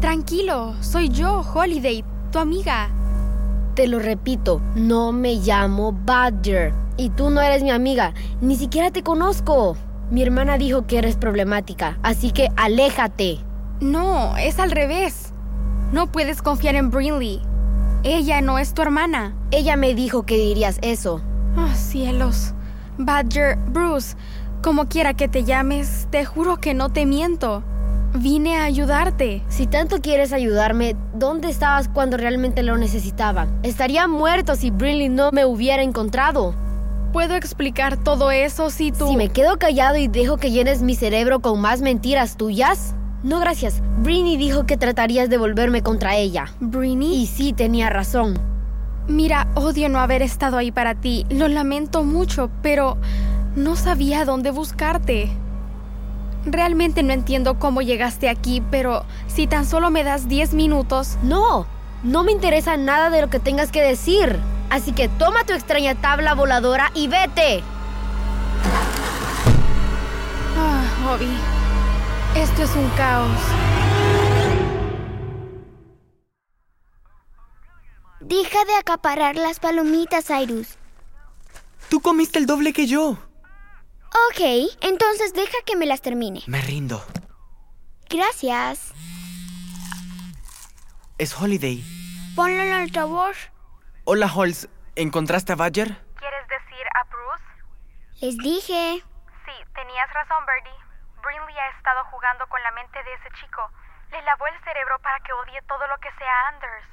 Tranquilo, soy yo, Holiday, tu amiga. Te lo repito, no me llamo Badger. Y tú no eres mi amiga, ni siquiera te conozco. Mi hermana dijo que eres problemática, así que aléjate. No, es al revés. No puedes confiar en Brinley. Ella no es tu hermana. Ella me dijo que dirías eso. Oh, cielos. Badger, Bruce, como quiera que te llames, te juro que no te miento. Vine a ayudarte. Si tanto quieres ayudarme, ¿dónde estabas cuando realmente lo necesitaba? Estaría muerto si Brinley no me hubiera encontrado. Puedo explicar todo eso si tú... Si me quedo callado y dejo que llenes mi cerebro con más mentiras tuyas. No, gracias. Brinley dijo que tratarías de volverme contra ella. ¿Brinley? Y sí, tenía razón. Mira, odio no haber estado ahí para ti. Lo lamento mucho, pero no sabía dónde buscarte. Realmente no entiendo cómo llegaste aquí, pero si tan solo me das 10 minutos... No, no me interesa nada de lo que tengas que decir. Así que toma tu extraña tabla voladora y vete. Ah, Obi. Esto es un caos. Deja de acaparar las palomitas, Cyrus. Tú comiste el doble que yo. Ok, entonces deja que me las termine. Me rindo. Gracias. Es Holiday. Ponlo en el altavoz. Hola, Holz. ¿Encontraste a Badger? ¿Quieres decir a Bruce? Les dije. Sí, tenías razón, Birdie. Brinley ha estado jugando con la mente de ese chico. Le lavó el cerebro para que odie todo lo que sea Anders.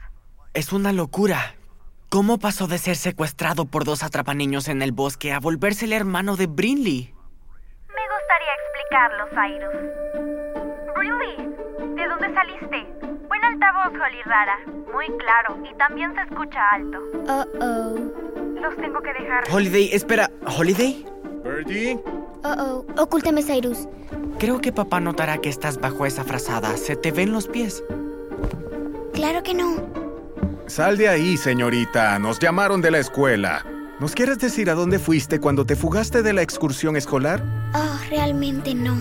Es una locura. ¿Cómo pasó de ser secuestrado por dos atrapaniños en el bosque a volverse el hermano de Brinley? Explicarlo, Cyrus. Brinley, ¿de dónde saliste? Buen altavoz, Holly Rara. Muy claro y también se escucha alto. Uh-oh. Los tengo que dejar. Holiday, espera. ¿Holiday? Birdie. Uh-oh. Ocúltame, Cyrus. Creo que papá notará que estás bajo esa frazada. Se te ven los pies. Claro que no. Sal de ahí, señorita. Nos llamaron de la escuela. ¿Nos quieres decir a dónde fuiste cuando te fugaste de la excursión escolar? Oh, realmente no.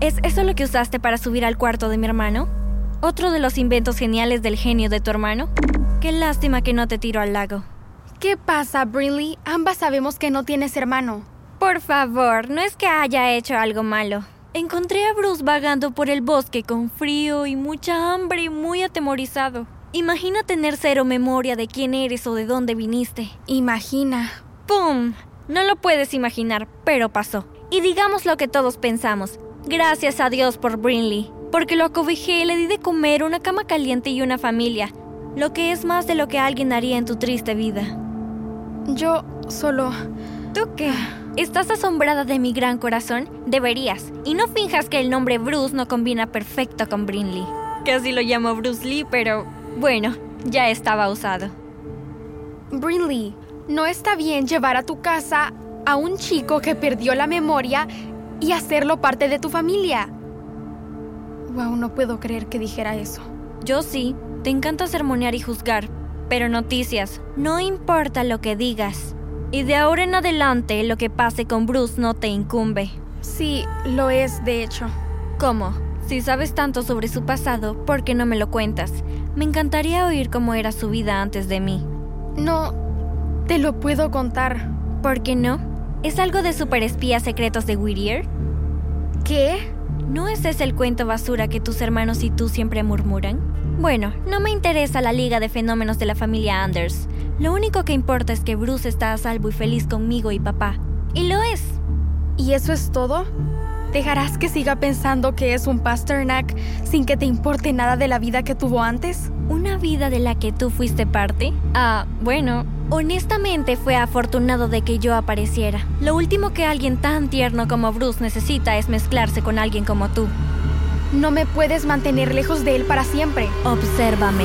¿Es eso lo que usaste para subir al cuarto de mi hermano? ¿Otro de los inventos geniales del genio de tu hermano? Qué lástima que no te tiró al lago. ¿Qué pasa, Brinley? Ambas sabemos que no tienes hermano. Por favor, no es que haya hecho algo malo. Encontré a Bruce vagando por el bosque con frío y mucha hambre y muy atemorizado. Imagina tener cero memoria de quién eres o de dónde viniste. Imagina. ¡Pum! No lo puedes imaginar, pero pasó. Y digamos lo que todos pensamos. Gracias a Dios por Brinley, porque lo acobijé y le di de comer una cama caliente y una familia, lo que es más de lo que alguien haría en tu triste vida. Yo solo... ¿Tú qué? ¿Estás asombrada de mi gran corazón? Deberías. Y no finjas que el nombre Bruce no combina perfecto con Brinley. Casi lo llamo Bruce Lee, pero bueno, ya estaba usado. Brinley, no está bien llevar a tu casa a un chico que perdió la memoria y hacerlo parte de tu familia. Wow, no puedo creer que dijera eso. Yo sí, te encanta sermonear y juzgar, pero noticias, no importa lo que digas. Y de ahora en adelante lo que pase con Bruce no te incumbe. Sí, lo es, de hecho. ¿Cómo? Si sabes tanto sobre su pasado, ¿por qué no me lo cuentas? Me encantaría oír cómo era su vida antes de mí. No, te lo puedo contar. ¿Por qué no? ¿Es algo de superespías secretos de Whittier? ¿Qué? ¿No es ese el cuento basura que tus hermanos y tú siempre murmuran? Bueno, no me interesa la liga de fenómenos de la familia Anders. Lo único que importa es que Bruce está a salvo y feliz conmigo y papá. Y lo es. ¿Y eso es todo? ¿Dejarás que siga pensando que es un Pasternak sin que te importe nada de la vida que tuvo antes? ¿Una vida de la que tú fuiste parte? Ah, bueno, honestamente fue afortunado de que yo apareciera. Lo último que alguien tan tierno como Bruce necesita es mezclarse con alguien como tú. No me puedes mantener lejos de él para siempre. Obsérvame.